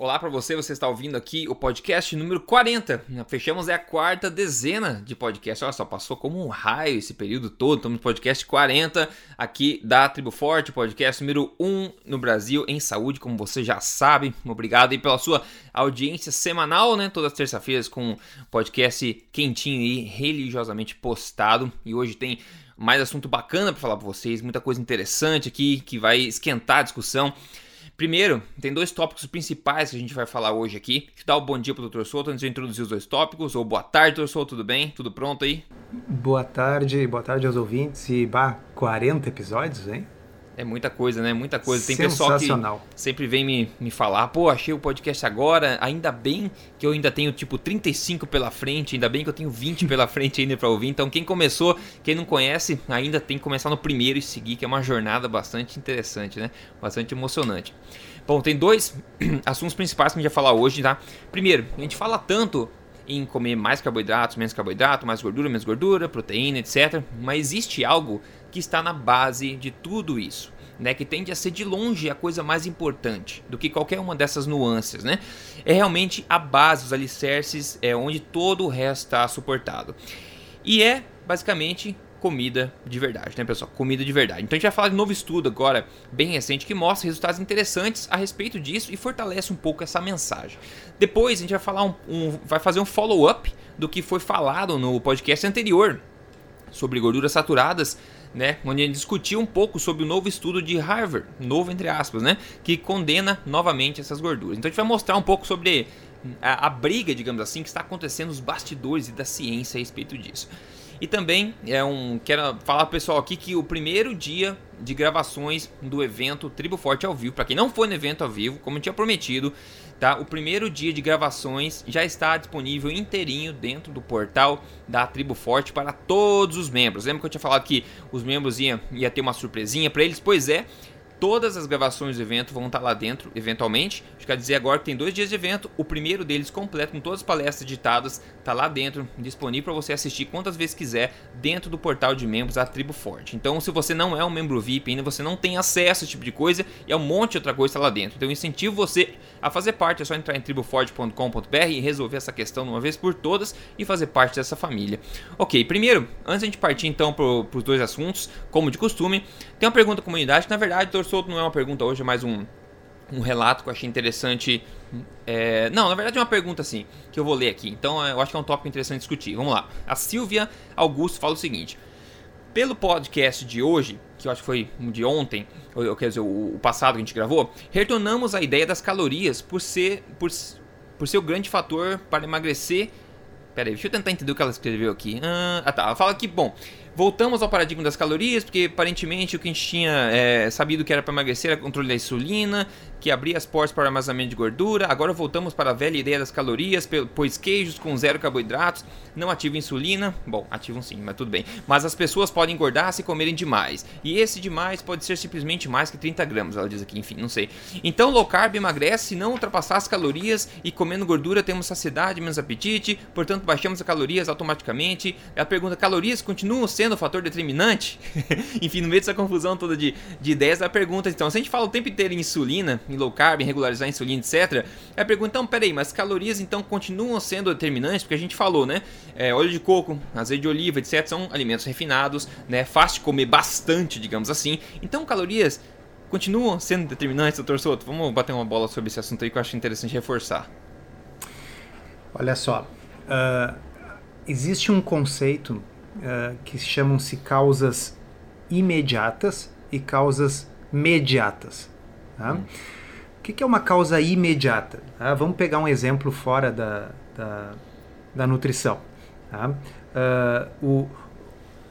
Olá para você, você está ouvindo aqui o podcast número 40. Fechamos é a quarta dezena de podcast. Olha só, passou como um raio esse período todo. Estamos no podcast 40 aqui da Tribo Forte, podcast número 1 no Brasil em saúde, como você já sabe. Obrigado aí pela sua audiência semanal, né? Todas as terças-feiras com podcast quentinho e religiosamente postado. E hoje tem mais assunto bacana para falar para vocês, muita coisa interessante aqui que vai esquentar a discussão. Primeiro, tem dois tópicos principais que a gente vai falar hoje aqui. Deixa eu dar o um bom dia pro Dr. Souto antes de eu introduzir os dois tópicos. Ou boa tarde, Dr. Souto, tudo bem? Tudo pronto aí? Boa tarde, boa tarde aos ouvintes. E, bah, 40 episódios, hein? É muita coisa, né? Muita coisa. Tem pessoal que sempre vem me, me falar, pô, achei o podcast agora, ainda bem que eu ainda tenho tipo 35 pela frente, ainda bem que eu tenho 20 pela frente ainda para ouvir. Então quem começou, quem não conhece, ainda tem que começar no primeiro e seguir, que é uma jornada bastante interessante, né? Bastante emocionante. Bom, tem dois assuntos principais que a gente vai falar hoje, tá? Primeiro, a gente fala tanto em comer mais carboidratos, menos carboidrato, mais gordura, menos gordura, proteína, etc. Mas existe algo que está na base de tudo isso. Né, que tende a ser de longe a coisa mais importante do que qualquer uma dessas nuances, né? É realmente a base, os alicerces, é onde todo o resto está suportado. E é basicamente comida de verdade, né, pessoal? Comida de verdade. Então a gente vai falar de um novo estudo agora, bem recente, que mostra resultados interessantes a respeito disso e fortalece um pouco essa mensagem. Depois a gente vai falar um, um vai fazer um follow-up do que foi falado no podcast anterior sobre gorduras saturadas, né, onde gente discutiu um pouco sobre o novo estudo de Harvard, novo entre aspas, né, que condena novamente essas gorduras. Então a gente vai mostrar um pouco sobre a, a briga, digamos assim, que está acontecendo nos bastidores e da ciência a respeito disso. E também é um quero falar pro pessoal aqui que o primeiro dia de gravações do evento Tribo Forte ao vivo, para quem não foi no evento ao vivo, como eu tinha prometido, tá? O primeiro dia de gravações já está disponível inteirinho dentro do portal da Tribo Forte para todos os membros. Lembra que eu tinha falado que os membros iam ia ter uma surpresinha para eles? Pois é, Todas as gravações do evento vão estar lá dentro, eventualmente. Quer dizer agora que tem dois dias de evento. O primeiro deles completo, com todas as palestras editadas, está lá dentro, disponível para você assistir quantas vezes quiser dentro do portal de membros da Tribo Forte. Então, se você não é um membro VIP ainda, você não tem acesso a esse tipo de coisa e é um monte de outra coisa tá lá dentro. Então, eu incentivo você a fazer parte. É só entrar em triboforte.com.br e resolver essa questão de uma vez por todas e fazer parte dessa família. Ok, primeiro, antes de a gente partir então para os dois assuntos, como de costume, tem uma pergunta da comunidade que na verdade solto não é uma pergunta hoje, é mais um, um relato que eu achei interessante. É, não, na verdade é uma pergunta assim, que eu vou ler aqui. Então eu acho que é um tópico interessante discutir. Vamos lá. A Silvia Augusto fala o seguinte: pelo podcast de hoje, que eu acho que foi de ontem, ou quer dizer, o, o passado que a gente gravou, retornamos a ideia das calorias por ser, por, por ser o grande fator para emagrecer. Pera aí, deixa eu tentar entender o que ela escreveu aqui. Ah, tá. Ela fala que, bom, Voltamos ao paradigma das calorias, porque aparentemente o que a gente tinha é, sabido que era para emagrecer era controle da insulina, que abria as portas para armazenamento de gordura. Agora voltamos para a velha ideia das calorias, pois queijos com zero carboidratos não ativam insulina. Bom, ativam sim, mas tudo bem. Mas as pessoas podem engordar se comerem demais. E esse demais pode ser simplesmente mais que 30 gramas, ela diz aqui, enfim, não sei. Então low carb emagrece se não ultrapassar as calorias e comendo gordura temos saciedade, menos apetite, portanto baixamos as calorias automaticamente. A pergunta: calorias continuam sendo o fator determinante? enfim, no meio dessa confusão toda de, de ideias, a pergunta então, se a gente fala o tempo inteiro em insulina, em low carb, em regularizar a insulina, etc. É a pergunta, então, peraí, mas calorias então continuam sendo determinantes? Porque a gente falou, né? É, óleo de coco, azeite de oliva, etc. são alimentos refinados, né? Fácil de comer bastante, digamos assim. Então, calorias continuam sendo determinantes, doutor Soto? Vamos bater uma bola sobre esse assunto aí que eu acho interessante reforçar. Olha só, uh, existe um conceito uh, que chamam-se causas imediatas e causas mediatas. Tá? Hum que, que é uma causa imediata? Ah, vamos pegar um exemplo fora da, da, da nutrição. Tá? Uh, o,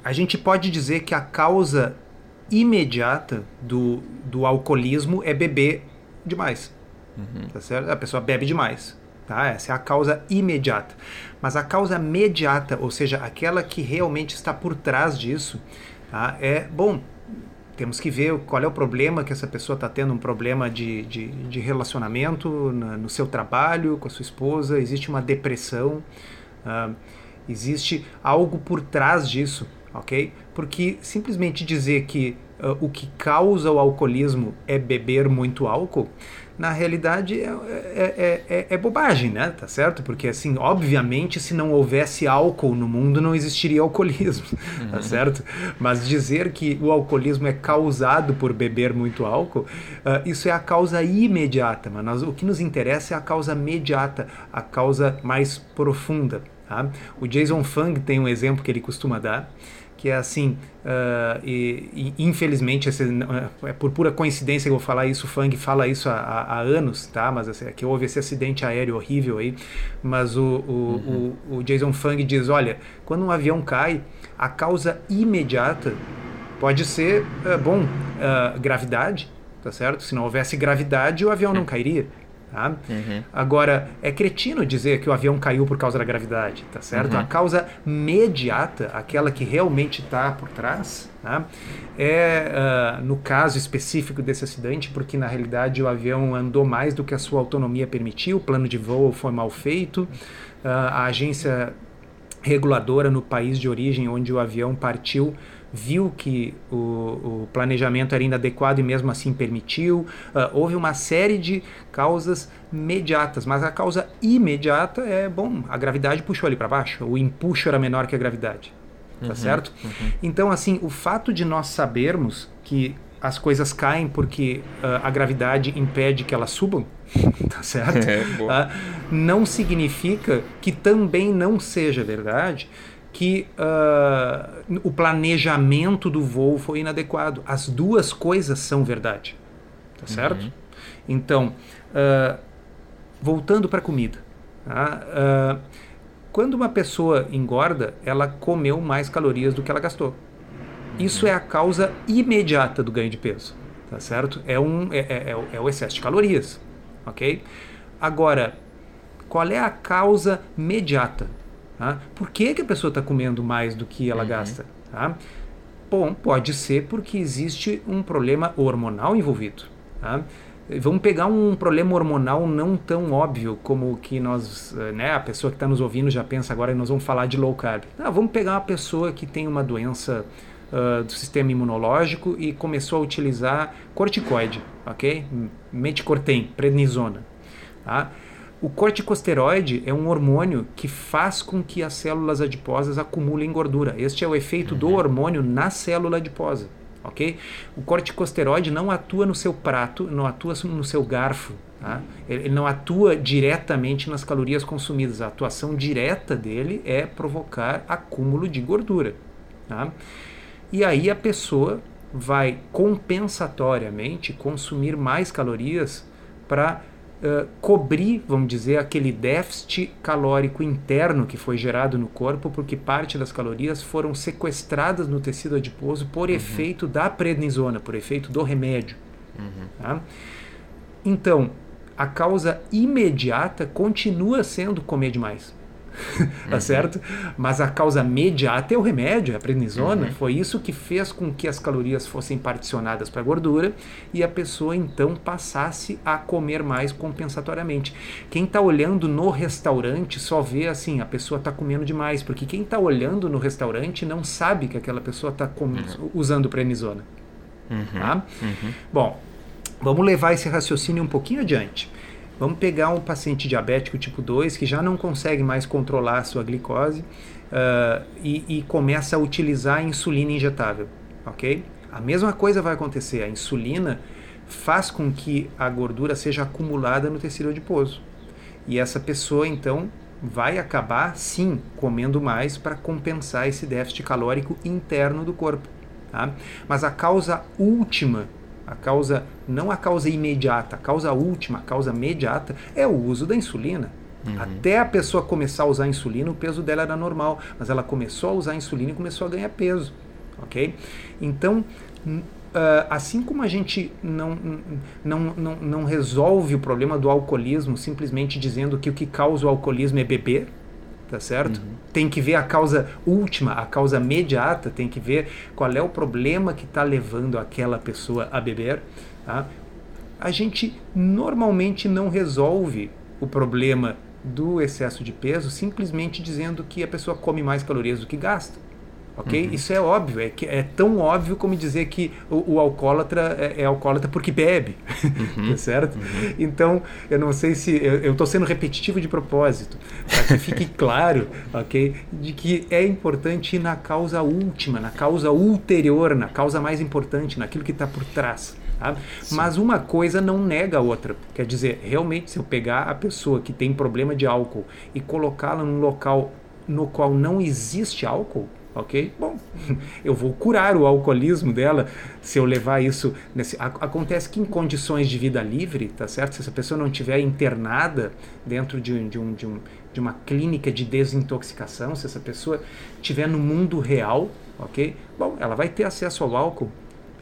a gente pode dizer que a causa imediata do, do alcoolismo é beber demais. Uhum. Tá certo? A pessoa bebe demais. Tá? Essa é a causa imediata. Mas a causa mediata, ou seja, aquela que realmente está por trás disso, tá? é, bom, temos que ver qual é o problema que essa pessoa está tendo, um problema de, de, de relacionamento na, no seu trabalho, com a sua esposa, existe uma depressão, uh, existe algo por trás disso, ok? Porque simplesmente dizer que uh, o que causa o alcoolismo é beber muito álcool na realidade é, é, é, é, bobagem, né? Tá certo? Porque, assim, obviamente, se não houvesse álcool no mundo, não existiria alcoolismo, uhum. tá certo? Mas dizer que o alcoolismo é causado por beber muito álcool, uh, isso é a causa imediata, mas nós, o que nos interessa é a causa imediata, a causa mais profunda. Tá? O Jason Fung tem um exemplo que ele costuma dar, que é assim, uh, e, e, infelizmente, esse, é por pura coincidência que eu vou falar isso, o Fang fala isso há, há, anos, tá? Mas assim, é que houve esse acidente aéreo horrível aí, mas o, o, uhum. o, o Jason Fang diz, olha, quando um avião cai, a causa imediata pode ser, uh, bom, uh, gravidade, tá certo? Se não houvesse gravidade, o avião não cairia. Tá? Uhum. Agora, é cretino dizer que o avião caiu por causa da gravidade, tá certo? Uhum. A causa imediata, aquela que realmente está por trás, tá? é, uh, no caso específico desse acidente, porque na realidade o avião andou mais do que a sua autonomia permitiu, o plano de voo foi mal feito, uh, a agência reguladora no país de origem onde o avião partiu viu que o, o, planejamento era inadequado e mesmo assim permitiu. Uh, houve uma série de causas imediatas, mas a causa imediata é, bom, a gravidade puxou ali para baixo, o empuxo era menor que a gravidade. Tá uhum, certo? Uhum. Então, assim, o fato de nós sabermos que as coisas caem porque uh, a gravidade impede que elas subam, tá certo? É, uh, não significa que também não seja verdade que uh, o planejamento do voo foi inadequado. As duas coisas são verdade, tá uhum. certo? Uhum. Então, uh, voltando para a comida. Tá? Uh, quando uma pessoa engorda, ela comeu mais calorias do que ela gastou. Isso é a causa imediata do ganho de peso, tá certo? É, um, é, é, é, é o excesso de calorias, ok? Agora, qual é a causa imediata? Tá? Por que, que a pessoa está comendo mais do que ela uhum. gasta? Tá? Bom, pode ser porque existe um problema hormonal envolvido. Tá? Vamos pegar um problema hormonal não tão óbvio como que nós, eh, né, a pessoa que está nos ouvindo já pensa agora que nós vamos falar de low carb. Não, vamos pegar uma pessoa que tem uma doença uh, do sistema imunológico e começou a utilizar corticoide, ok? Meticortem, prednisona. Tá? O corticosteroide é um hormônio que faz com que as células adiposas acumulem gordura. Este é o efeito uhum. do hormônio na célula adiposa, ok? O corticosteroide não atua no seu prato, não atua no seu garfo, tá? Ele não atua diretamente nas calorias consumidas. A atuação direta dele é provocar acúmulo de gordura, tá? E aí a pessoa vai compensatoriamente consumir mais calorias para uh, cobrir, vamos dizer, aquele déficit calórico interno que foi gerado no corpo, porque parte das calorias foram sequestradas no tecido adiposo por uhum. efeito da prednisona, por efeito do remédio. Uhum. Tá? Então, a causa imediata continua sendo comer demais. tá uhum. certo? Mas a causa imediata é o remédio, a prednisona. Uhum. Foi isso que fez com que as calorias fossem particionadas para a gordura e a pessoa então passasse a comer mais compensatoriamente. Quem está olhando no restaurante só vê assim, a pessoa está comendo demais, porque quem está olhando no restaurante não sabe que aquela pessoa está uhum. usando prednisona. Uhum. Tá? Uhum. Bom, vamos levar esse raciocínio um pouquinho adiante. Vamos pegar um paciente diabético tipo 2 que já não consegue mais controlar a sua glicose uh, e, e, começa a utilizar a insulina injetável, ok? A mesma coisa vai acontecer. A insulina faz com que a gordura seja acumulada no tecido adiposo. E essa pessoa, então, vai acabar, sim, comendo mais para compensar esse déficit calórico interno do corpo. Tá? Mas a causa última a causa, não a causa imediata, a causa última, a causa imediata é o uso da insulina. Uhum. Até a pessoa começar a usar a insulina, o peso dela era normal, mas ela começou a usar a insulina e começou a ganhar peso, ok? Então, uh, assim como a gente não, não, não, não resolve o problema do alcoolismo simplesmente dizendo que o que causa o alcoolismo é beber, tá certo? Uhum. Tem que ver a causa última, a causa imediata, tem que ver qual é o problema que está levando aquela pessoa a beber. Tá? A gente normalmente não resolve o problema do excesso de peso simplesmente dizendo que a pessoa come mais calorias do que gasta. Ok? Uhum. Isso é óbvio, é, que, é tão óbvio como dizer que o, o alcoólatra é, é, alcoólatra porque bebe, uhum. tá certo? Uhum. Então, eu não sei se eu estou sendo repetitivo de propósito, para que fique claro, ok, de que é importante ir na causa última, na causa ulterior, na causa mais importante, naquilo que está por trás. Tá? Mas uma coisa não nega a outra. Quer dizer, realmente, se eu pegar a pessoa que tem problema de álcool e colocá-la num local no qual não existe álcool, ok? Bom, eu vou curar o alcoolismo dela se eu levar isso. Nesse, acontece que em condições de vida livre, tá certo? Se essa pessoa não estiver internada dentro de, de, um, de, um, de uma clínica de desintoxicação, se essa pessoa estiver no mundo real, ok? Bom, ela vai ter acesso ao álcool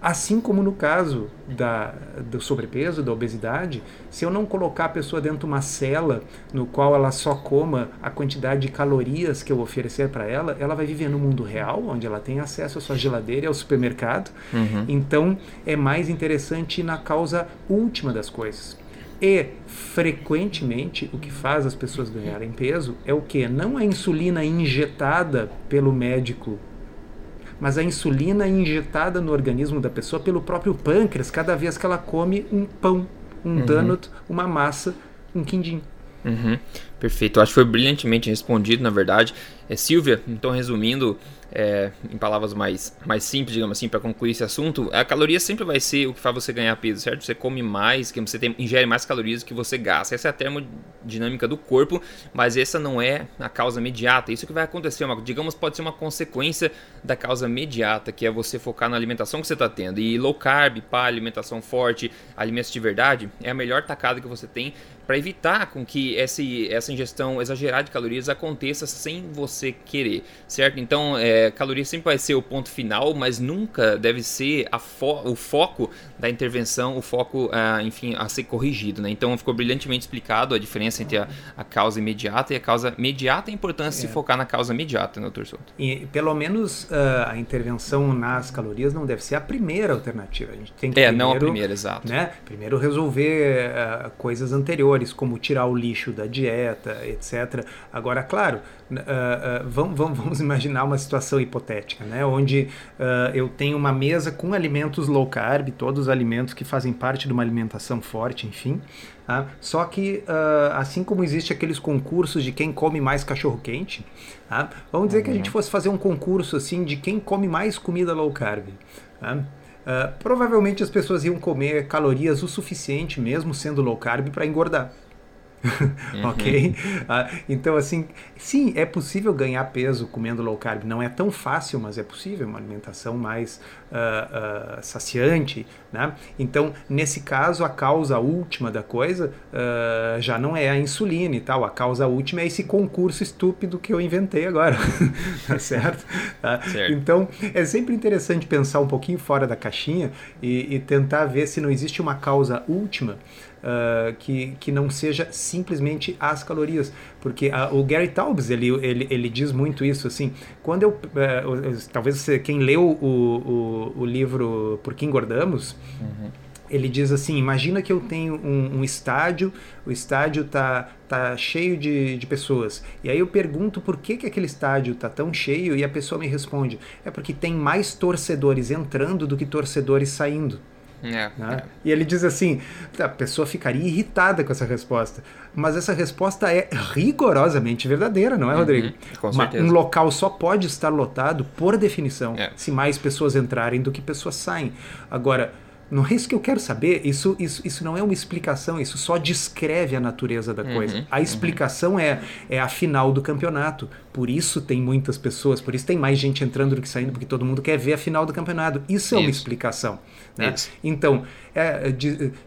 Assim como no caso da, do sobrepeso, da obesidade, se eu não colocar a pessoa dentro de uma cela no qual ela só coma a quantidade de calorias que eu oferecer para ela, ela vai viver no mundo real, onde ela tem acesso à sua geladeira e ao supermercado. Uhum. Então é mais interessante na causa última das coisas. E frequentemente o que faz as pessoas ganharem peso é o que? Não a insulina injetada pelo médico mas a insulina é injetada no organismo da pessoa pelo próprio pâncreas cada vez que ela come um pão, um uhum. donut, uma massa, um quindim. Uhum. Perfeito, acho que foi brilhantemente respondido, na verdade. É, Silvia, então resumindo, é, em palavras mais, mais simples, digamos assim, para concluir esse assunto, a caloria sempre vai ser o que faz você ganhar peso, certo? Você come mais, que você tem, ingere mais calorias do que você gasta. Essa é a termodinâmica do corpo, mas essa não é a causa imediata. Isso que vai acontecer, uma, digamos, pode ser uma consequência da causa imediata, que é você focar na alimentação que você está tendo. E low carb, pá, alimentação forte, alimentos de verdade, é a melhor tacada que você tem para evitar com que esse, essa ingestão exagerada de calorias aconteça sem você querer, certo? Então, é, caloria sempre vai ser o ponto final, mas nunca deve ser fo o foco da intervenção, o foco, ah, enfim, a ser corrigido, né? Então, ficou brilhantemente explicado a diferença entre a, a causa imediata e a causa imediata e a importância é. de se focar na causa imediata, né, doutor Souto? E, pelo menos, uh, a intervenção nas calorias não deve ser a primeira alternativa. A gente tem que é, primeiro, não a primeira, exato. Né, primeiro resolver uh, coisas anteriores, como tirar o lixo da dieta, etc. Agora, claro, uh, uh, vamos, vamos, imaginar uma situação hipotética, né? onde uh, eu tenho uma mesa com alimentos low carb, todos os alimentos que fazem parte de uma alimentação forte, enfim. Tá? Só que, assim como existe aqueles concursos de quem come mais cachorro quente, tá? vamos dizer uhum. que a gente uhum. fosse fazer um concurso assim de quem come mais comida low carb. Tá? Provavelmente as pessoas iam comer calorias o suficiente, mesmo sendo low carb, para engordar. Uhum. ok? Uh, então, assim, sim, é possível ganhar peso comendo low carb. Não é tão fácil, mas é possível. Uma alimentação mais uh, uh, saciante, né? Então, nesse caso, a causa última da coisa já não é a insulina e tal. A causa última é esse concurso estúpido que eu inventei agora. tá certo? Tá? certo? Então, é sempre interessante pensar um pouquinho fora da caixinha e, e tentar ver se não existe uma causa última uh, que, que não seja simplesmente as calorias. Porque uh, o Gary Taubes, ele, ele, ele diz muito isso, assim, quando eu, uh, talvez você, quem leu o, o, o livro Por que Engordamos, uhum ele diz assim: imagina que eu tenho um, um estádio, o estádio tá, tá cheio de, de pessoas. E aí eu pergunto por que, que aquele estádio tá tão cheio e a pessoa me responde: é porque tem mais torcedores entrando do que torcedores saindo. É, né? é. E ele diz assim: a pessoa ficaria irritada com essa resposta. Mas essa resposta é rigorosamente verdadeira, não é, Rodrigo? Uhum, com certeza. um local só pode estar lotado, por definição, é. se mais pessoas entrarem do que pessoas saem. Agora, não é isso que eu quero saber. Isso, isso, isso não é uma explicação, isso só descreve a natureza da coisa. Uhum, a explicação uhum. é, é a final do campeonato. Por isso tem muitas pessoas, por isso tem mais gente entrando do que saindo, porque todo mundo quer ver a final do campeonato. Isso é isso. uma explicação. Né? Então, é,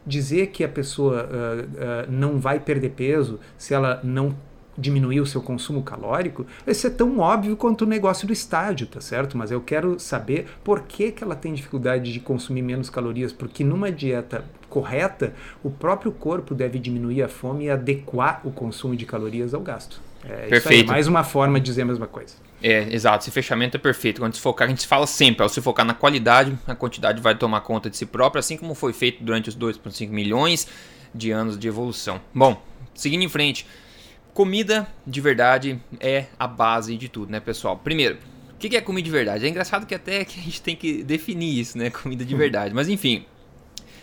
dizer que a pessoa uh, uh, não vai perder peso se ela não diminuir o seu consumo calórico, vai ser tão óbvio quanto o negócio do estádio, tá certo? Mas eu quero saber por que, que ela tem dificuldade de consumir menos calorias, porque numa dieta correta, o próprio corpo deve diminuir a fome e adequar o consumo de calorias ao gasto. É, Perfeito. Aí, mais uma forma de dizer a mesma coisa. É, exato, esse fechamento é perfeito. Quando se focar, a gente fala sempre, ao se focar na qualidade, a quantidade vai tomar conta de si própria, assim como foi feito durante os 2,5 milhões de anos de evolução. Bom, seguindo em frente, Comida de verdade é a base de tudo, né, pessoal? Primeiro, O que é comida de verdade? É engraçado que até que a gente tem que definir isso, né? Comida de verdade. Mas enfim,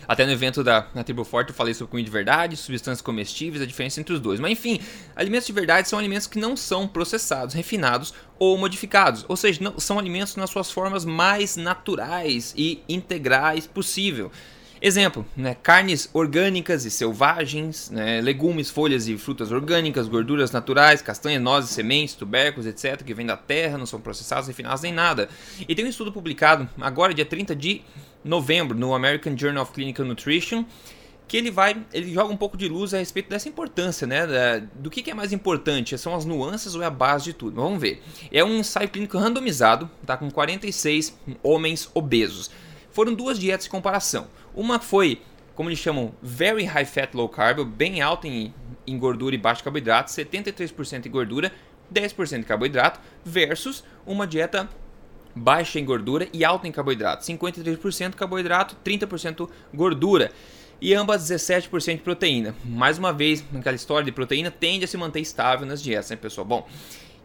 até no evento da na Tribo Forte eu falei sobre comida de verdade, substâncias comestíveis, a diferença entre os dois. Mas enfim, alimentos de verdade são alimentos que não são processados, refinados ou modificados. Ou seja, não, são alimentos nas suas formas mais naturais e integrais possível. Exemplo, né, carnes orgânicas e selvagens, né, legumes, folhas e frutas orgânicas, gorduras naturais, castanhas, nozes, sementes, tubérculos, etc., que vêm da terra, não são processados, refinados nem nada. E tem um estudo publicado agora, dia 30 de novembro, no American Journal of Clinical Nutrition, que ele vai, ele joga um pouco de luz a respeito dessa importância, né? Da, do que, que, é mais importante, são as nuances ou é a base de tudo? Vamos ver. É um ensaio clínico randomizado, tá? Com 46 homens obesos. Foram duas dietas de comparação. Uma foi, como eles chamam, very high fat low carb, bem alta em, em gordura e baixo carboidrato, 73% em gordura, 10% de carboidrato, versus uma dieta baixa em gordura e alta em carboidrato. 53% carboidrato, 30% gordura. E ambas 17% de proteína. Mais uma vez, aquela história de proteína tende a se manter estável nas dietas, né, pessoal? Bom,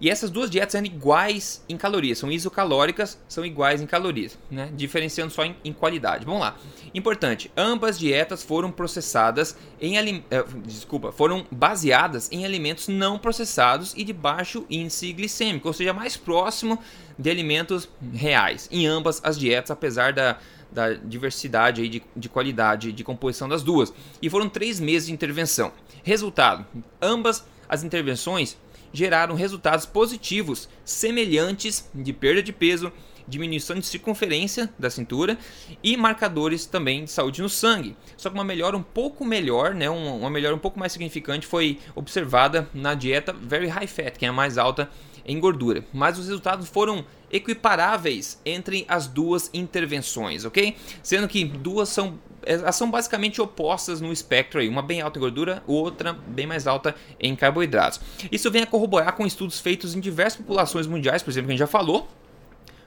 e essas duas dietas são iguais em calorias, são isocalóricas, são iguais em calorias, né? diferenciando só em, em qualidade. Vamos lá. Importante, ambas dietas foram processadas em eh, desculpa, foram baseadas em alimentos não processados e de baixo índice glicêmico, ou seja, mais próximo de alimentos reais. Em ambas as dietas, apesar da da diversidade aí de, de qualidade de composição das duas. E foram três meses de intervenção. Resultado: ambas as intervenções geraram resultados positivos semelhantes de perda de peso, diminuição de circunferência da cintura e marcadores também de saúde no sangue. Só que uma melhora um pouco melhor, né, uma melhora um pouco mais significante foi observada na dieta Very High Fat, que é a mais alta em gordura. Mas os resultados foram equiparáveis entre as duas intervenções, ok? Sendo que duas são elas são basicamente opostas no espectro aí, uma bem alta em gordura, outra bem mais alta em carboidratos. Isso vem a corroborar com estudos feitos em diversas populações mundiais, por exemplo, que a gente já falou,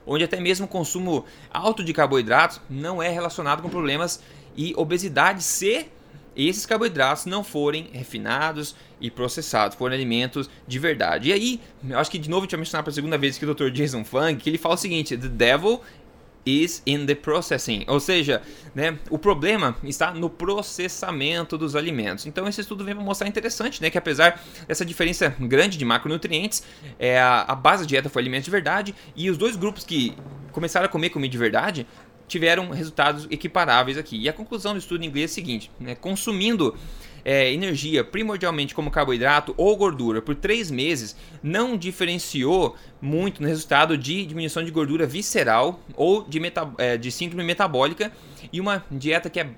onde até mesmo o consumo alto de carboidratos não é relacionado com problemas e obesidade se esses carboidratos não forem refinados e processados, forem alimentos de verdade. E aí, eu acho que de novo a gente vai mencionar para a segunda vez que o Dr. Jason Fung, que ele fala o seguinte: The devil is in the processing, ou seja, né, o problema está no processamento dos alimentos. Então esse estudo vem para mostrar interessante, né, que apesar dessa diferença grande de macronutrientes, é, a, a base da dieta foi alimentos de verdade e os dois grupos que começaram a comer comida de verdade tiveram resultados equiparáveis aqui. E a conclusão do estudo em inglês é a seguinte: né, consumindo é, energia primordialmente como carboidrato ou gordura por três meses não diferenciou muito no resultado de diminuição de gordura visceral ou de, é, de síndrome metabólica e uma dieta que é,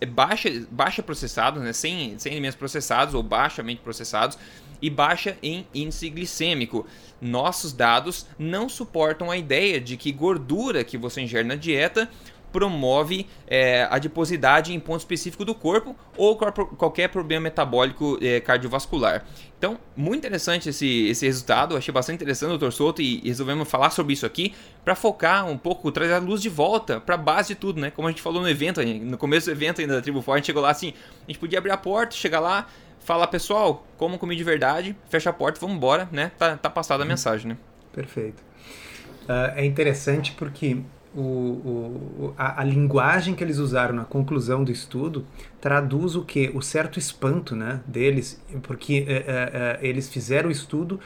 é baixa, baixa processada, né, sem, sem alimentos processados ou baixamente processados e baixa em índice glicêmico. Nossos dados não suportam a ideia de que gordura que você ingere na dieta promove é, adiposidade em ponto específico do corpo ou qualquer problema metabólico é, cardiovascular. Então, muito interessante esse, esse resultado, achei bastante interessante, doutor Souto, e resolvemos falar sobre isso aqui para focar um pouco, trazer a luz de volta para a base de tudo, né? Como a gente falou no evento, no começo do evento ainda da Tribo Forte, a gente chegou lá assim, a gente podia abrir a porta, chegar lá, falar, pessoal, como comer de verdade, fecha a porta, vamos embora, né? Tá, tá passada a mensagem, né? Perfeito. Uh, é interessante porque o, o, a, a, linguagem que eles usaram na conclusão do estudo traduz o que? O certo espanto né, deles, porque é, é, eles fizeram o estudo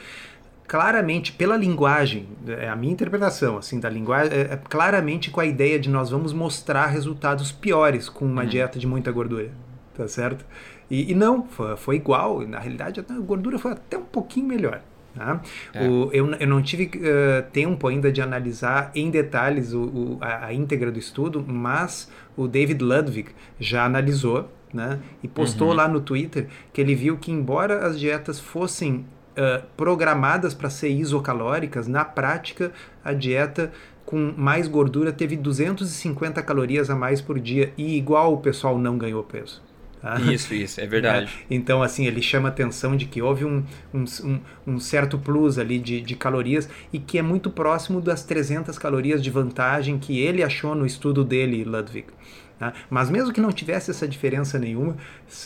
claramente pela linguagem, é a minha interpretação assim da linguagem, é, é, claramente com a ideia de nós vamos mostrar resultados piores com uma uhum. dieta de muita gordura, tá certo? E, e não, foi, foi igual, na realidade a gordura foi até um pouquinho melhor. Tá? É. O, eu, eu não tive uh, tempo ainda de analisar em detalhes o, o, a, a, íntegra do estudo, mas o David Ludwig já analisou né? e postou uhum. lá no Twitter que ele viu que, embora as dietas fossem uh, programadas para ser isocalóricas, na prática a dieta com mais gordura teve 250 calorias a mais por dia e igual o pessoal não ganhou peso. Tá? Isso, isso, é verdade. É, então, assim, ele chama atenção de que houve um, um, um, certo plus ali de, de calorias e que é muito próximo das 300 calorias de vantagem que ele achou no estudo dele, Ludwig. Né? Mas mesmo que não tivesse essa diferença nenhuma,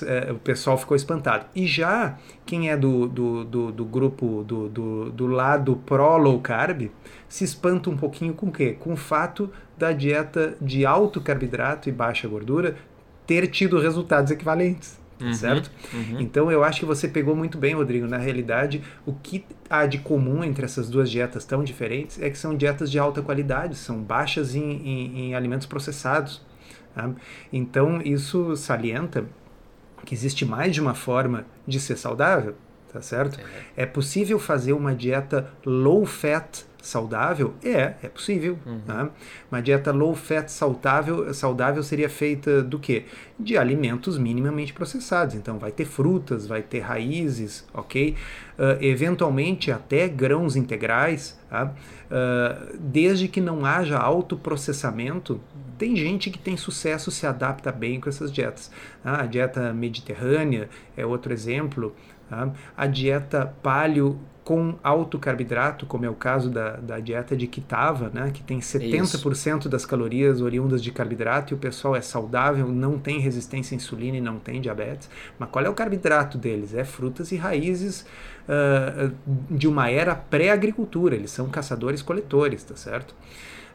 é, o pessoal ficou espantado. E já quem é do, do, do, do grupo do, do, do lado pró-low carb se espanta um pouquinho com o quê? Com o fato da dieta de alto carboidrato e baixa gordura ter tido resultados equivalentes. Uhum, certo? Uhum. Então eu acho que você pegou muito bem, Rodrigo. Na realidade, o que há de comum entre essas duas dietas tão diferentes é que são dietas de alta qualidade, são baixas em, em, em alimentos processados. Tá? Então, isso salienta que existe mais de uma forma de ser saudável, tá certo? É, é possível fazer uma dieta low fat saudável? É, é possível. Uhum. Tá? Uma dieta low fat saudável, saudável seria feita do quê? De alimentos minimamente processados. Então vai ter frutas, vai ter raízes, ok? Uh, eventualmente até grãos integrais, tá? uh, desde que não haja autoprocessamento. Tem gente que tem sucesso, se adapta bem com essas dietas. Ah, a dieta mediterrânea é outro exemplo. Tá? A dieta paleo com alto carboidrato, como é o caso da, da dieta de Kitava, né, que tem 70% Isso. das calorias oriundas de carboidrato e o pessoal é saudável, não tem resistência à insulina e não tem diabetes. Mas qual é o carboidrato deles? É frutas e raízes uh, de uma era pré-agricultura, eles são caçadores-coletores, tá certo?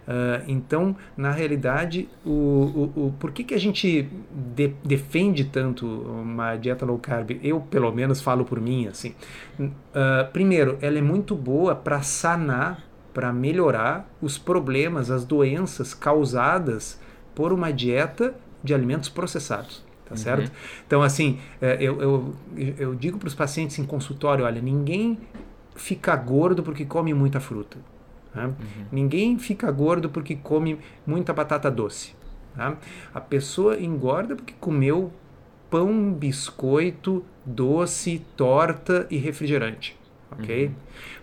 Uh, então, na realidade, o, o, o, por que, que a gente de, defende tanto uma dieta low carb? Eu, pelo menos, falo por mim assim. Uh, primeiro, ela é muito boa para sanar, para melhorar os problemas, as doenças causadas por uma dieta de alimentos processados. Tá uhum. certo? Então, assim, é, eu, eu, eu digo para os pacientes em consultório: olha, ninguém fica gordo porque come muita fruta. Né? Uhum. Ninguém fica gordo porque come muita batata doce. Tá? A pessoa engorda porque comeu pão, biscoito, doce, torta e refrigerante. Ok? Uhum.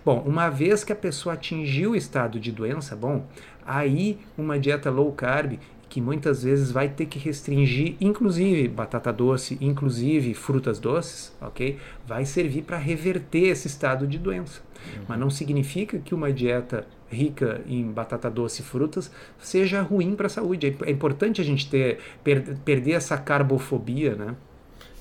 Bom, uma vez que a pessoa atingiu o estado de doença, bom, aí uma dieta low carb que muitas vezes vai ter que restringir, inclusive batata doce, inclusive frutas doces, ok? Vai servir para reverter esse estado de doença. Uhum. Mas não significa que uma dieta rica em batata doce e frutas seja ruim para a saúde. É, é importante a gente ter per, perder essa carbofobia, né?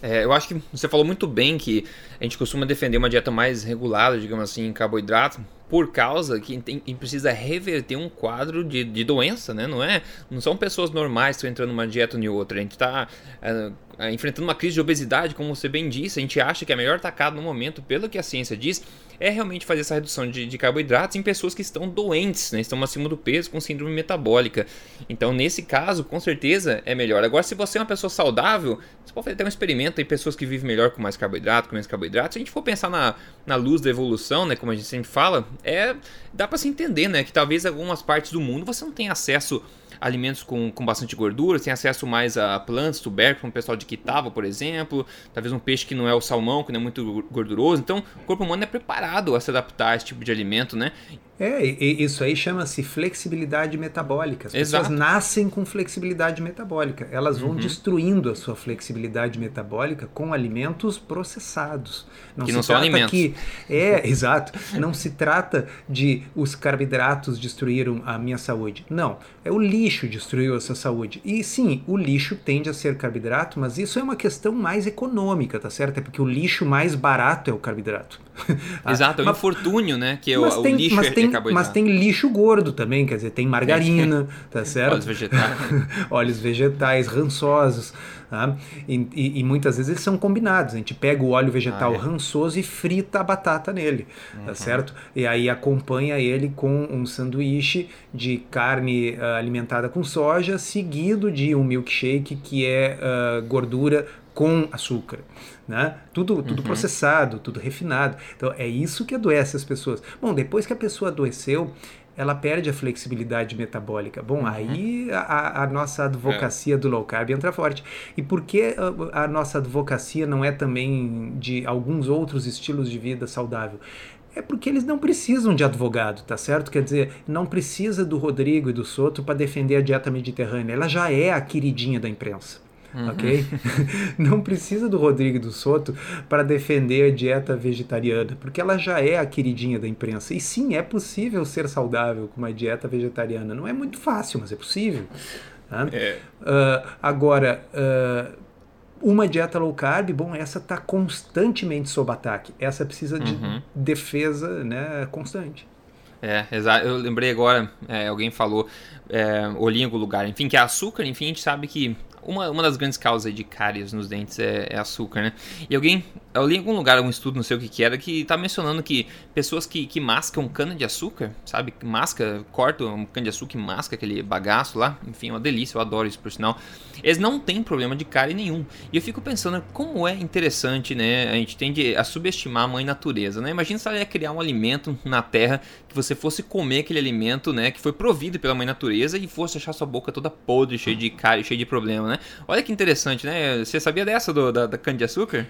É, eu acho que você falou muito bem que a gente costuma defender uma dieta mais regulada, digamos assim, em carboidrato, por causa que tem, precisa reverter um quadro de, de doença, né? Não é? Não são pessoas normais que estão entrando numa dieta ou outra. A gente está é, é, enfrentando uma crise de obesidade, como você bem disse. A gente acha que a melhor tacada no momento, pelo que a ciência diz, é realmente fazer essa redução de, de carboidratos em pessoas que estão doentes, né? estão acima do peso com síndrome metabólica. Então, nesse caso, com certeza é melhor. Agora, se você é uma pessoa saudável, você pode fazer até um experimento em pessoas que vivem melhor com mais carboidrato, com menos carboidrato. Se a gente for pensar na, na luz da evolução, né, como a gente sempre fala, é dá para se entender, né, que talvez algumas partes do mundo você não tenha acesso alimentos com, com bastante gordura, tem acesso mais a plantas, tubérculos, como o pessoal de Kitava, por exemplo, talvez um peixe que não é o salmão, que não é muito gorduroso. Então, o corpo humano é preparado a se adaptar a esse tipo de alimento, né? É, isso aí chama-se flexibilidade metabólica. As pessoas Exato. nascem com flexibilidade metabólica. Elas vão uhum. destruindo a sua flexibilidade metabólica com alimentos processados. Não que não são alimentos. Que, é, exato. Não se trata de os carboidratos destruíram a minha saúde. Não. É o lixo destruiu a sua saúde. E sim, o lixo tende a ser carboidrato, mas isso é uma questão mais econômica, tá certo? É porque o lixo mais barato é o carboidrato. Exato, é o infortúnio, né? Que é o, tem, o lixo mas é, tem, Mas tem lixo gordo também, quer dizer, tem margarina, tá certo? Óleos vegetais. Óleos vegetais, rançosos. Tá? E, e, e, muitas vezes eles são combinados. A gente pega o óleo vegetal ah, é. rançoso e frita a batata nele, tá uhum. tá certo? E aí acompanha ele com um sanduíche de carne uh, alimentada com soja, seguido de um milkshake que é uh, gordura com açúcar. Né? Tudo, tudo uhum. processado, tudo refinado. Então é isso que adoece as pessoas. Bom, depois que a pessoa adoeceu, ela perde a flexibilidade metabólica. Bom, uhum. aí a, a, nossa advocacia é. do low carb entra forte. E por que a, a, nossa advocacia não é também de alguns outros estilos de vida saudável? É porque eles não precisam de advogado, tá certo? Quer dizer, não precisa do Rodrigo e do Soto para defender a dieta mediterrânea. Ela já é a queridinha da imprensa. Uhum. ok? Não precisa do Rodrigo do Soto para defender a dieta vegetariana, porque ela já é a queridinha da imprensa. E sim, é possível ser saudável com uma dieta vegetariana. Não é muito fácil, mas é possível. Né? É. Uh, agora, uh, uma dieta low carb, bom, essa está constantemente sob ataque. Essa precisa de uhum. defesa né, constante. É, exato. Eu lembrei agora, é, alguém falou, é, olhinho lugar, enfim, que é açúcar, enfim, a gente sabe que uma, uma das grandes causas de cáries nos dentes é, é, açúcar, né? E alguém, eu li em algum lugar, um estudo, não sei o que que era, que tá mencionando que pessoas que, que mascam cana de açúcar, sabe? Masca, corta um cana de açúcar e masca aquele bagaço lá, enfim, é uma delícia, eu adoro isso por sinal. Eles não têm problema de cárie nenhum. E eu fico pensando como é interessante, né? A gente tende a subestimar a mãe natureza, né? Imagina se ela ia criar um alimento na terra que você fosse comer aquele alimento, né? Que foi provido pela mãe natureza e fosse achar sua boca toda podre, cheia de cárie, cheia de problema, né? Olha que interessante, né? Você sabia dessa do, da, da cana-de-açúcar?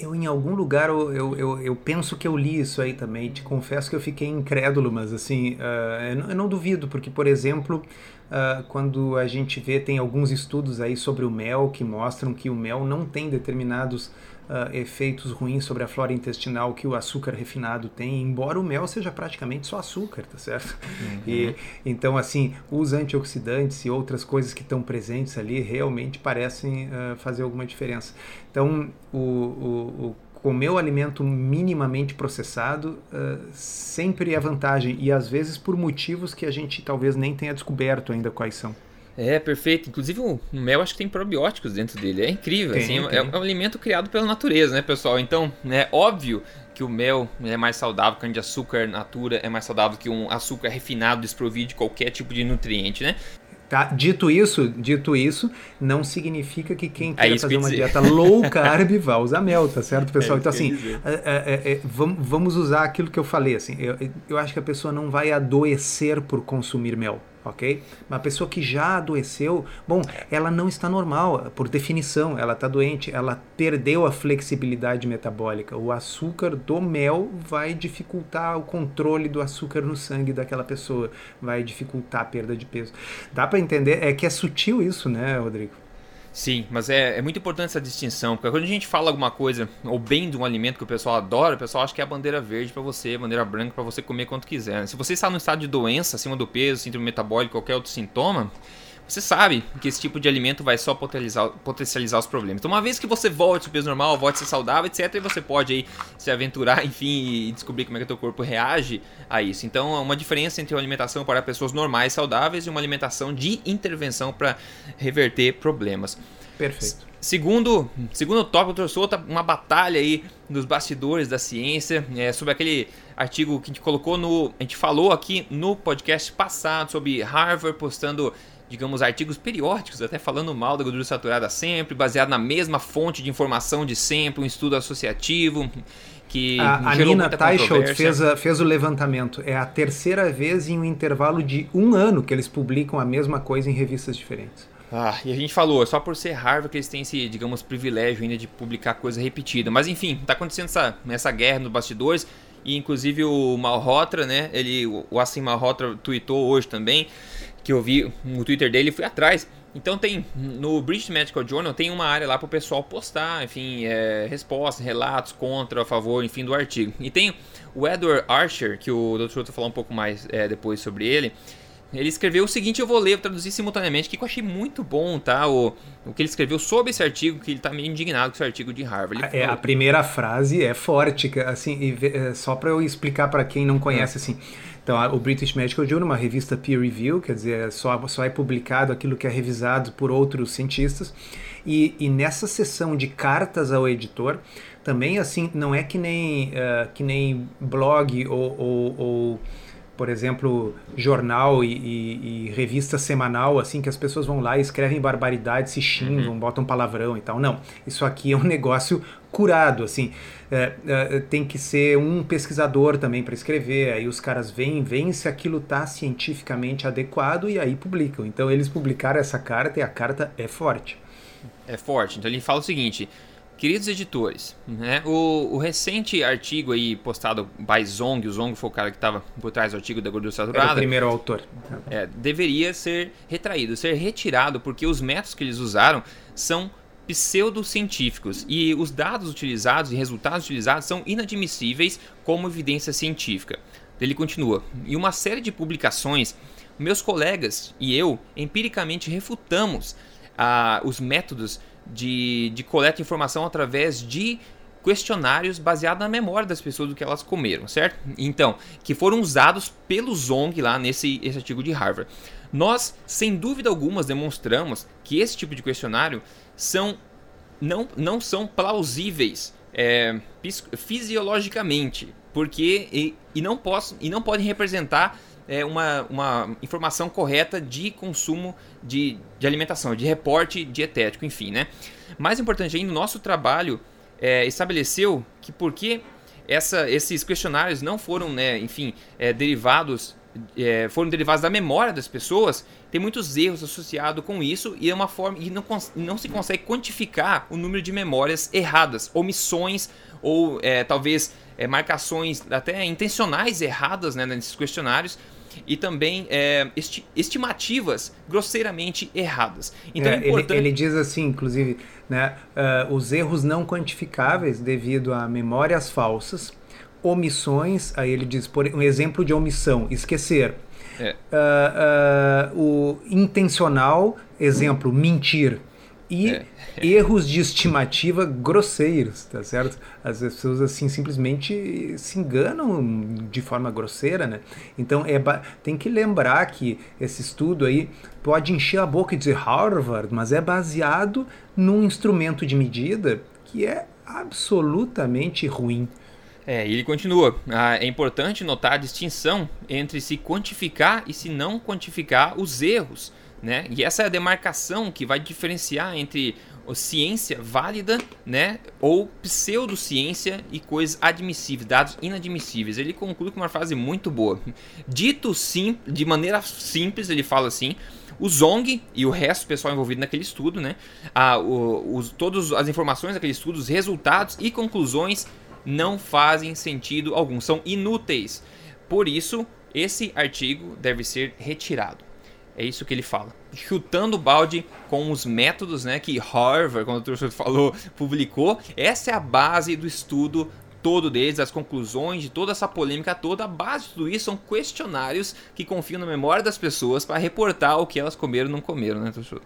Eu, em algum lugar, eu, eu, eu, eu, penso que eu li isso aí também. Te confesso que eu fiquei incrédulo, mas assim, uh, eu, não, eu, não, duvido, porque, por exemplo, uh, quando a gente vê, tem alguns estudos aí sobre o mel que mostram que o mel não tem determinados uh, efeitos ruins sobre a flora intestinal que o açúcar refinado tem, embora o mel seja praticamente só açúcar, tá certo? Uhum. E, então, assim, os antioxidantes e outras coisas que estão presentes ali realmente parecem uh, fazer alguma diferença. Então, o, o, o comer o alimento minimamente processado uh, sempre é vantagem e às vezes por motivos que a gente talvez nem tenha descoberto ainda quais são. É, perfeito. Inclusive o mel acho que tem probióticos dentro dele. É incrível. Tem, assim, tem. É, um alimento criado pela natureza, né, pessoal? Então, é óbvio que o mel é mais saudável, que de açúcar natura é mais saudável que um açúcar refinado desprovido de qualquer tipo de nutriente, né? Tá? Dito isso, dito isso, não significa que quem quer fazer uma dieta low carb vá usar mel, tá certo, pessoal? É então, assim, é, é, é, vamos usar aquilo que eu falei, assim, eu, eu acho que a pessoa não vai adoecer por consumir mel ok? Uma pessoa que já adoeceu, bom, ela não está normal, por definição, ela está doente, ela perdeu a flexibilidade metabólica. O açúcar do mel vai dificultar o controle do açúcar no sangue daquela pessoa, vai dificultar a perda de peso. Dá para entender? É que é sutil isso, né, Rodrigo? Sim, mas é, é muito importante essa distinção, porque quando a gente fala alguma coisa, ou bem de um alimento que o pessoal adora, o pessoal acha que é a bandeira verde para você, a bandeira branca para você comer quanto quiser. Se você está no estado de doença, acima do peso, síndrome metabólica, qualquer outro sintoma, você sabe que esse tipo de alimento vai só potencializar, potencializar os problemas. Então, uma vez que você volte ao peso normal, volte a ser saudável, etc., e você pode aí se aventurar, enfim, e descobrir como é que o teu corpo reage a isso. Então, uma diferença entre uma alimentação para pessoas normais saudáveis e uma alimentação de intervenção para reverter problemas. Perfeito. Segundo, segundo tópico, eu trouxe outra, uma batalha aí nos bastidores da ciência, é, sobre aquele artigo que a gente colocou no. A gente falou aqui no podcast passado sobre Harvard postando digamos, artigos periódicos, até falando mal da gordura saturada sempre, baseado na mesma fonte de informação de sempre, um estudo associativo que a, a Nina Teicholz fez, fez o levantamento. É a terceira vez em um intervalo de um ano que eles publicam a mesma coisa em revistas diferentes. Ah, e a gente falou, é só por ser Harvard que eles têm esse, digamos, privilégio ainda de publicar coisa repetida. Mas enfim, tá acontecendo essa, essa guerra nos bastidores. E inclusive o Malhotra, né? Ele, o Assim Malhotra tweetou hoje também que eu vi no Twitter dele e fui atrás. Então tem no British Medical Journal tem uma área lá para o pessoal postar, enfim, é, respostas, relatos contra, a favor, enfim, do artigo. E tem o Edward Archer, que o Dr. Souto falar um pouco mais é, depois sobre ele. Ele escreveu o seguinte, eu vou ler, vou traduzir simultaneamente, que eu achei muito bom, tá? O, o que ele escreveu sobre esse artigo, que ele tá meio indignado com esse artigo de Harvard. Ele é, falou, a primeira frase é forte, assim, e, é, só para eu explicar para quem não conhece, é. assim então, o British Medical Journal, uma revista peer review, quer dizer, só, só é publicado aquilo que é revisado por outros cientistas. E, e nessa sessão de cartas ao editor, também assim, não é que nem, uh, que nem blog ou, ou, ou por exemplo, jornal e, e, e, revista semanal, assim, que as pessoas vão lá e escrevem barbaridades, se xingam, uhum. botam palavrão e tal. Não, isso aqui é um negócio curado, assim. É, é, tem que ser um pesquisador também para escrever, aí os caras veem, veem se aquilo está cientificamente adequado e aí publicam. Então eles publicaram essa carta e a carta é forte. É forte. Então ele fala o seguinte: Queridos editores, né, o, o, recente artigo aí postado by Zong, o Zong foi o cara que estava por trás do artigo da gordura saturada. Era o primeiro autor. É, deveria ser retraído, ser retirado, porque os métodos que eles usaram são pseudocientíficos e os dados utilizados e resultados utilizados são inadmissíveis como evidência científica. Ele continua, e uma série de publicações meus colegas e eu empiricamente refutamos ah, os métodos de, de coleta de informação através de questionários baseados na memória das pessoas do que elas comeram, certo? Então, que foram usados pelo Zong lá nesse esse artigo de Harvard. Nós, sem dúvida alguma, demonstramos que esse tipo de questionário são não, não são plausíveis é, fisiologicamente, porque e, e, não posso, e não podem representar é, uma, uma informação correta de consumo de, de alimentação, de reporte dietético, enfim, né? Mais importante ainda, o nosso trabalho é, estabeleceu que porque essa, esses questionários não foram, né, enfim, é, derivados é, foram derivados da memória das pessoas, tem muitos erros associados com isso e é uma forma e não, não se consegue quantificar o número de memórias erradas, omissões ou é, talvez é, marcações até intencionais erradas né, nesses questionários e também é, esti estimativas grosseiramente erradas. Então, é, é importante... ele, ele, diz assim, inclusive, né, uh, os erros não quantificáveis devido a memórias falsas, omissões, aí ele diz, por um exemplo de omissão, esquecer. É. Uh, uh, o intencional, exemplo, mentir. E é. erros de estimativa grosseiros, tá certo? As pessoas assim simplesmente se enganam de forma grosseira, né? Então é tem que lembrar que esse estudo aí pode encher a boca e dizer Harvard, mas é baseado num instrumento de medida que é absolutamente ruim. É, ele continua. Ah, é importante notar a distinção entre se quantificar e se não quantificar os erros. Né? E essa é a demarcação que vai diferenciar entre ciência válida, né, ou pseudociência e coisas admissíveis, dados inadmissíveis. Ele conclui com uma frase muito boa. Dito sim, de maneira simples, ele fala assim: o Zong e o resto do pessoal envolvido naquele estudo, né, a, o, os, todas as informações daquele estudo, os resultados e conclusões não fazem sentido algum, são inúteis. Por isso, esse artigo deve ser retirado. É isso que ele fala. Chutando o balde com os métodos né, que Harvard, como o professor falou, publicou. Essa é a base do estudo todo deles, as conclusões de toda essa polêmica toda. A base de tudo isso são questionários que confiam na memória das pessoas para reportar o que elas comeram ou não comeram, né, professor?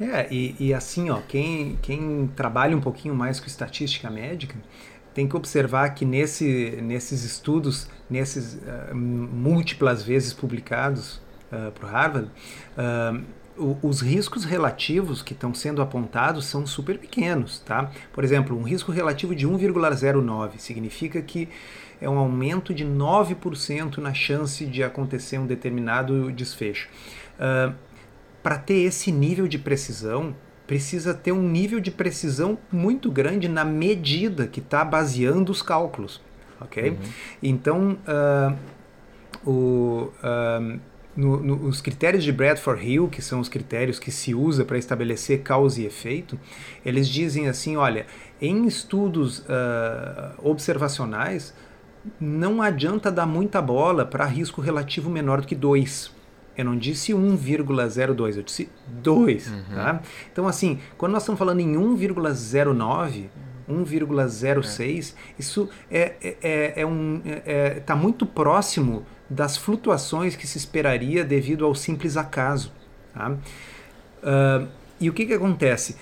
É, e, e assim, ó, quem, quem trabalha um pouquinho mais com estatística médica, tem que observar que nesse, nesses estudos, nesses uh, múltiplas vezes publicados uh, para o Harvard, uh, os riscos relativos que estão sendo apontados são super pequenos, tá? Por exemplo, um risco relativo de 1,09 significa que é um aumento de 9% na chance de acontecer um determinado desfecho. Uh, para ter esse nível de precisão, precisa ter um nível de precisão muito grande na medida que está baseando os cálculos, ok? Uhum. Então, uh, o, uh, no, no, os critérios de Bradford Hill, que são os critérios que se usa para estabelecer causa e efeito, eles dizem assim, olha, em estudos uh, observacionais, não adianta dar muita bola para risco relativo menor do que 2. Eu não disse 1,02, eu disse 2. Uhum. Tá? Então, assim, quando nós estamos falando em 1,09, 1,06, é. isso é, é, é, é um está é, tá muito próximo das flutuações que se esperaria devido ao simples acaso. Tá? Uh, e o que, que acontece?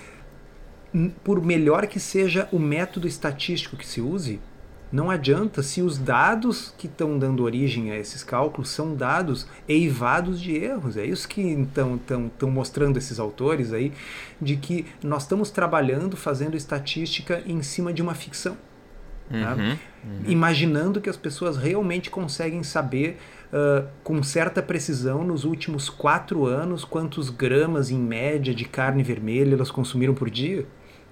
Por melhor que seja o método estatístico que se use, não adianta se os dados que estão dando origem a esses cálculos são dados eivados de erros. É isso que estão mostrando esses autores aí, de que nós estamos trabalhando, fazendo estatística em cima de uma ficção. Tá? Uhum, uhum. Imaginando que as pessoas realmente conseguem saber uh, com certa precisão nos últimos quatro anos quantos gramas em média de carne vermelha elas consumiram por dia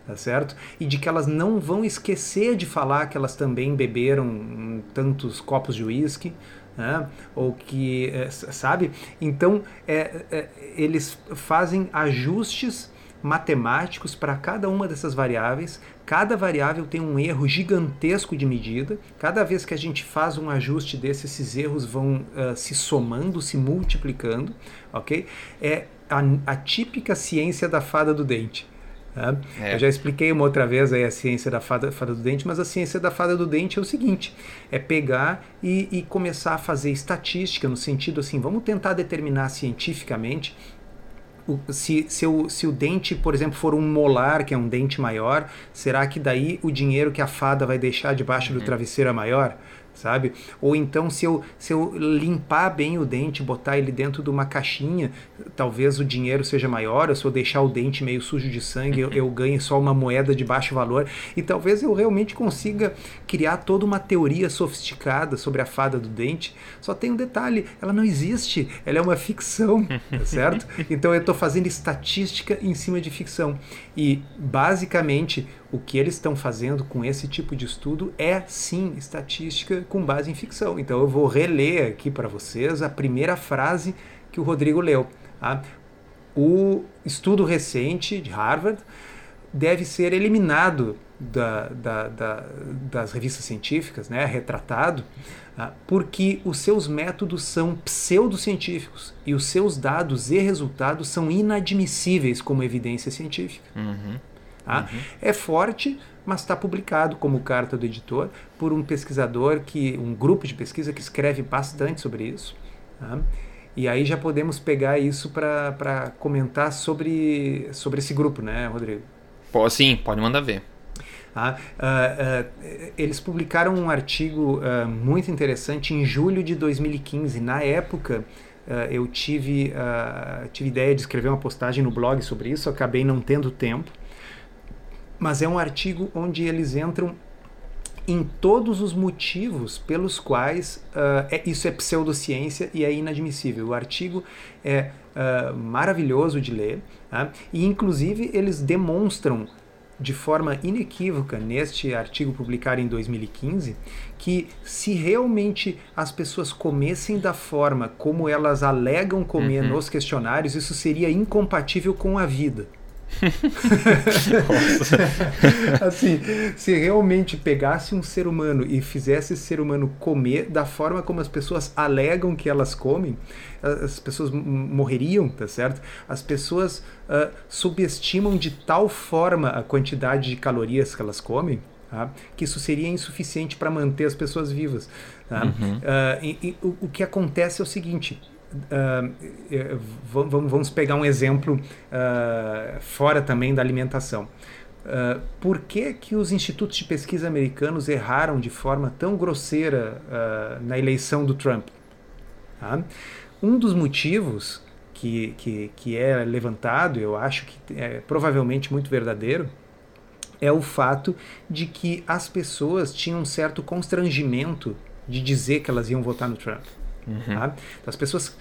tá certo? E de que elas não vão esquecer de falar que elas também beberam tantos copos de uísque, né? ou que, é, sabe? Então, é, é, eles fazem ajustes matemáticos para cada uma dessas variáveis. Cada variável tem um erro gigantesco de medida. Cada vez que a gente faz um ajuste desse, esses erros vão uh, se somando, se multiplicando, ok? É a, a típica ciência da fada do dente? É. Eu já expliquei uma outra vez aí a ciência da fada, fada, do dente, mas a ciência da fada do dente é o seguinte: é pegar e, e começar a fazer estatística no sentido assim, vamos tentar determinar cientificamente se, se, o, se o dente, por exemplo, for um molar, que é um dente maior, será que daí o dinheiro que a fada vai deixar debaixo uhum. do travesseiro é maior? Sabe? Ou então se eu, se eu limpar bem o dente, botar ele dentro de uma caixinha, talvez o dinheiro seja maior, ou se eu deixar o dente meio sujo de sangue, eu, eu ganhe só uma moeda de baixo valor. E talvez eu realmente consiga criar toda uma teoria sofisticada sobre a fada do dente. Só tem um detalhe, ela não existe, ela é uma ficção, tá certo? Então eu estou fazendo estatística em cima de ficção. E basicamente o que eles estão fazendo com esse tipo de estudo é sim estatística com base em ficção. Então eu vou reler aqui para vocês a primeira frase que o Rodrigo leu. Tá? O estudo recente de Harvard deve ser eliminado da, da, da, das revistas científicas, né, retratado, tá? porque os seus métodos são pseudocientíficos e os seus dados e resultados são inadmissíveis como evidência científica. Uhum. Tá? Uhum. É forte, mas está publicado como carta do editor por um pesquisador que, um grupo de pesquisa que escreve bastante sobre isso. Tá? E aí já podemos pegar isso para comentar sobre, sobre esse grupo, né, Rodrigo? Pô, sim, pode mandar ver. Ah, uh, uh, eles publicaram um artigo uh, muito interessante em julho de 2015. Na época, eu tive, tive ideia de escrever uma postagem no blog sobre isso, acabei não tendo tempo mas é um artigo onde eles entram em todos os motivos pelos quais uh, é, isso é pseudociência e é inadmissível. O artigo é uh, maravilhoso de ler tá? e, inclusive, eles demonstram de forma inequívoca neste artigo publicado em 2015 que se realmente as pessoas comessem da forma como elas alegam comer uhum. nos questionários, isso seria incompatível com a vida. assim, se realmente pegasse um ser humano e fizesse esse ser humano comer da forma como as pessoas alegam que elas comem, as pessoas morreriam, tá certo? As pessoas uh, subestimam de tal forma a quantidade de calorias que elas comem Tá? que isso seria insuficiente para manter as pessoas vivas. Tá? Uhum. Uh, e, e, o, o, que acontece é o seguinte: uh, vamos, vamos pegar um exemplo uh, fora também da alimentação. Uh, por que, que os institutos de pesquisa americanos erraram de forma tão grosseira na eleição do Trump? Um dos motivos que, que, que é levantado, eu acho que é provavelmente muito verdadeiro, é o fato de que as pessoas tinham um certo constrangimento de dizer que elas iam votar no Trump. Uhum. Tá? Então, as pessoas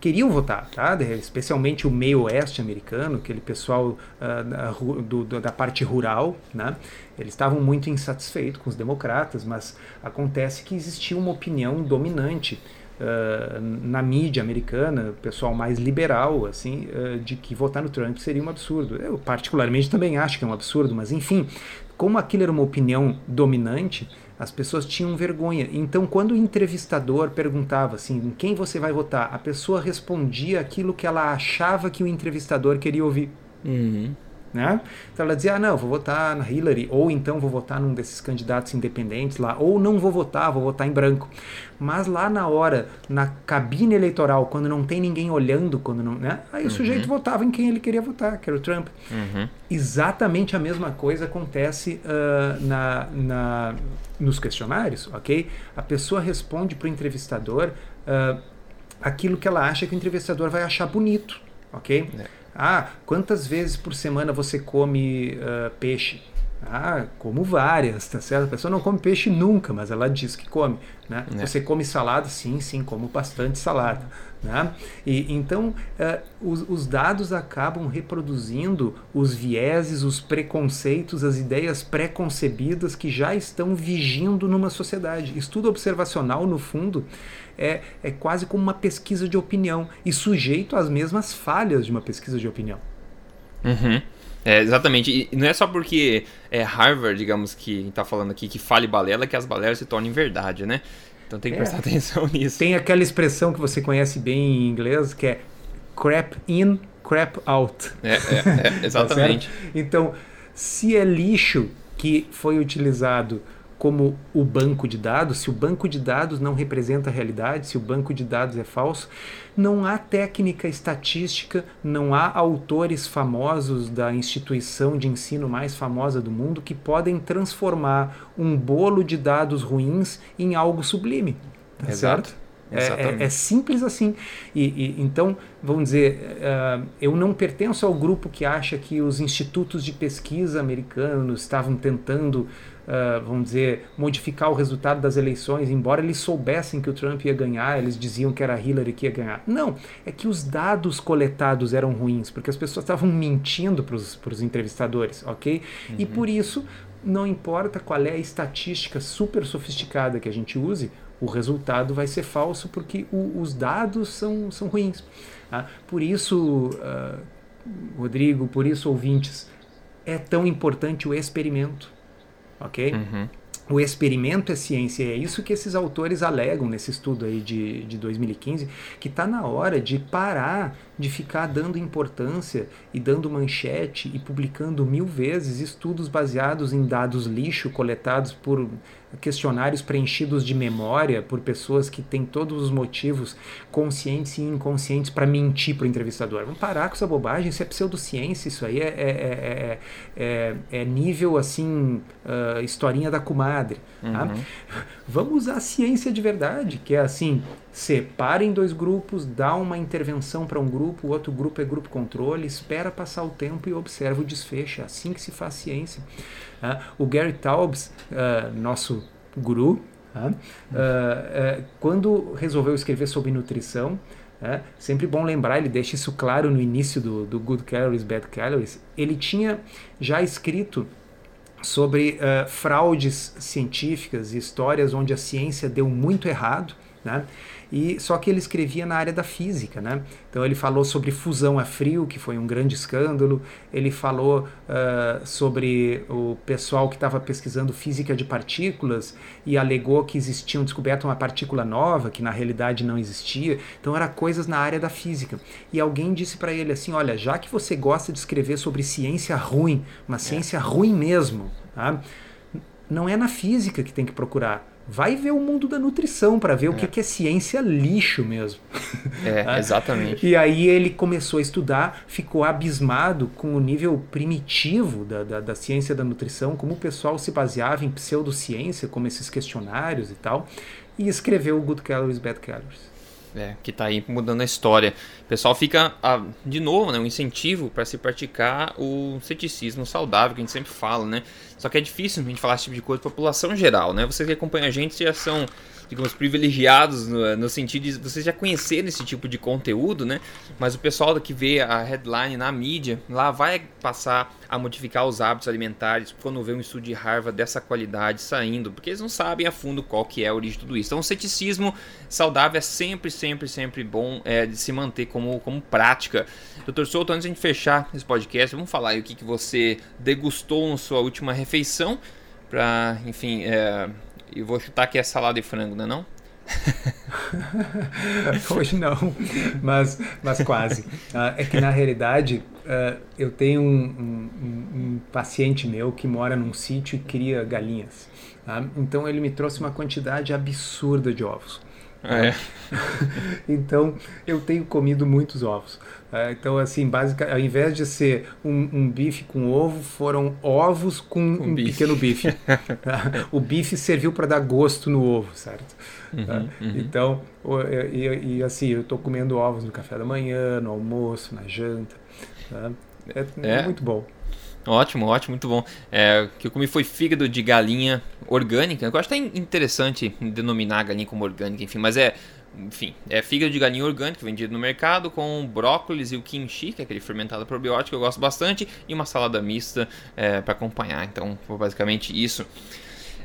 queriam votar, tá? especialmente o meio oeste americano, aquele pessoal uh, do, do, da parte rural, né? eles estavam muito insatisfeitos com os democratas, mas acontece que existia uma opinião dominante uh, na mídia americana, pessoal mais liberal, assim, uh, de que votar no Trump seria um absurdo. Eu particularmente também acho que é um absurdo, mas enfim, como aquilo era uma opinião dominante, as pessoas tinham vergonha. Então, quando o entrevistador perguntava assim, em quem você vai votar, a pessoa respondia aquilo que ela achava que o entrevistador queria ouvir. Uhum. Né? Então ela dizia, ah, não, vou votar na Hillary, ou então vou votar num desses candidatos independentes lá, ou não vou votar, vou votar em branco. Mas lá na hora, na cabine eleitoral, quando não tem ninguém olhando, quando não, né? Aí uhum. o sujeito votava em quem ele queria votar, que era o Trump. Uhum. Exatamente a mesma coisa acontece uh, na, na, nos questionários, ok? A pessoa responde para o entrevistador uh, aquilo que ela acha que o entrevistador vai achar bonito, ok? É. Ah, quantas vezes por semana você come uh, peixe? Ah, como várias, tá certo? A pessoa não come peixe nunca, mas ela diz que come. Né? É. Você come salada? Sim, sim, como bastante salada. Né? E, então, uh, os, os, dados acabam reproduzindo os vieses, os preconceitos, as ideias preconcebidas que já estão vigindo numa sociedade. Estudo observacional, no fundo, é, é quase como uma pesquisa de opinião e sujeito às mesmas falhas de uma pesquisa de opinião. Uhum. É, exatamente. E não é só porque é Harvard, digamos, que está falando aqui, que fale balela, que as balelas se tornem verdade, né? Então tem que é. prestar atenção nisso. Tem aquela expressão que você conhece bem em inglês, que é crap in, crap out. É, é, é exatamente. tá então, se é lixo que foi utilizado como o banco de dados, se o banco de dados não representa a realidade, se o banco de dados é falso, não há técnica estatística, não há autores famosos da instituição de ensino mais famosa do mundo que podem transformar um bolo de dados ruins em algo sublime. Tá Exato. certo? É, é, é, simples assim. E, e, então, vamos dizer, uh, eu não pertenço ao grupo que acha que os institutos de pesquisa americanos estavam tentando uh, vamos dizer, modificar o resultado das eleições, embora eles soubessem que o Trump ia ganhar, eles diziam que era Hillary que ia ganhar. Não, é que os dados coletados eram ruins, porque as pessoas estavam mentindo para os entrevistadores, ok? Uhum. E por isso, não importa qual é a estatística super sofisticada que a gente use, o resultado vai ser falso porque o, os dados são, são ruins. Tá? Por isso, uh, Rodrigo, por isso, ouvintes, é tão importante o experimento ok? Uhum. O experimento é ciência, é isso que esses autores alegam nesse estudo aí de, de 2015, que está na hora de parar de ficar dando importância e dando manchete e publicando mil vezes estudos baseados em dados lixo coletados por questionários preenchidos de memória por pessoas que têm todos os motivos conscientes e inconscientes para mentir para o entrevistador. Vamos parar com essa bobagem, isso é pseudociência, isso aí é, é, é, é nível assim, uh, historinha da comadre. Tá? Uhum. Vamos usar a ciência de verdade, que é assim, separa em dois grupos, dá uma intervenção para um grupo, o outro grupo é grupo controle, espera passar o tempo e observa o desfecho. É assim que se faz ciência. Uh, o Gary Taubes, uh, nosso guru, uh, quando resolveu escrever sobre nutrição, sempre bom lembrar, ele deixa isso claro no início do, do Good Calories, Bad Calories, ele tinha já escrito sobre fraudes científicas histórias onde a ciência deu muito errado, né? E só que ele escrevia na área da física, né? Então ele falou sobre fusão a frio, que foi um grande escândalo. Ele falou uh, sobre o pessoal que estava pesquisando física de partículas e alegou que existiam descoberto uma partícula nova que na realidade não existia. Então era coisas na área da física. E alguém disse para ele assim, olha, já que você gosta de escrever sobre ciência ruim, uma é. ciência é. ruim mesmo, tá? não é na física que tem que procurar vai ver o mundo da nutrição para ver é. o que, que é ciência lixo mesmo. É, exatamente. e aí ele começou a estudar, ficou abismado com o nível primitivo da, da, da ciência da nutrição, como o pessoal se baseava em pseudociência, como esses questionários e tal, e escreveu o Good Calories, Bad Calories. É, que está aí mudando a história. O pessoal fica, ah, de novo, né, um incentivo para se praticar o ceticismo saudável, que a gente sempre fala, né? Só que é difícil a gente falar esse tipo de coisa para a população geral, né? Vocês que acompanham a gente já são digamos, privilegiados no, no, sentido de vocês já conhecerem esse tipo de conteúdo, né? Mas o pessoal que vê a headline na mídia, lá vai passar a modificar os hábitos alimentares quando vê um estudo de Harvard dessa qualidade saindo, porque eles não sabem a fundo qual que é a origem de tudo isso. Então o ceticismo saudável é sempre, sempre, sempre bom é, de se manter como, como prática. Doutor Souto, antes de a gente fechar esse podcast, vamos falar aí o que, que você degustou na sua última refeição, para, enfim, é, e vou chutar que é salada e frango, não é não? Hoje não, mas, mas quase. Uh, é que na realidade uh, eu tenho um, um, um, paciente meu que mora num sítio e cria galinhas. Tá? Então ele me trouxe uma quantidade absurda de ovos. Ah, é? então eu tenho comido muitos ovos. É, então, assim, basicamente, ao invés de ser um, um, bife com ovo, foram ovos com um, um bife. pequeno bife. o bife serviu para dar gosto no ovo, certo? Uhum, tá? uhum. Então, e, e, assim, eu estou comendo ovos no café da manhã, no almoço, na janta. Tá? É, é, muito bom. Ótimo, ótimo, muito bom. É, o que eu comi foi fígado de galinha orgânica. Eu acho até interessante denominar a galinha como orgânica, enfim, mas é enfim, é fígado de galinha orgânico vendido no mercado com brócolis e o kimchi, que é aquele fermentado probiótico que eu gosto bastante, e uma salada mista é, para acompanhar. Então, foi basicamente isso.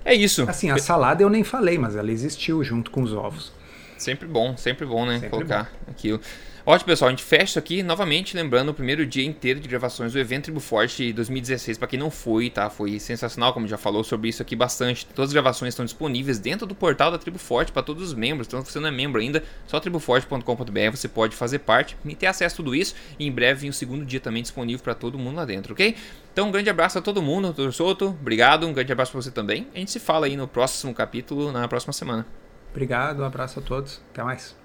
É isso. Assim, a salada eu nem falei, mas ela existiu junto com os ovos. Sempre bom, sempre bom, né? Sempre Colocar bom. aquilo. Ótimo, pessoal. A gente fecha isso aqui novamente, lembrando o primeiro dia inteiro de gravações do evento Tribo Forte 2016. Para quem não foi, tá? Foi sensacional, como já falou sobre isso aqui bastante. Todas as gravações estão disponíveis dentro do portal da Tribo Forte para todos os membros. Então, se você não é membro ainda, só triboforte.com.br você pode fazer parte e ter acesso a tudo isso. E em breve vem o segundo dia também disponível para todo mundo lá dentro, ok? Então, um grande abraço a todo mundo, doutor Souto. Obrigado, um grande abraço para você também. A gente se fala aí no próximo capítulo, na próxima semana. Obrigado, um abraço a todos. Até mais.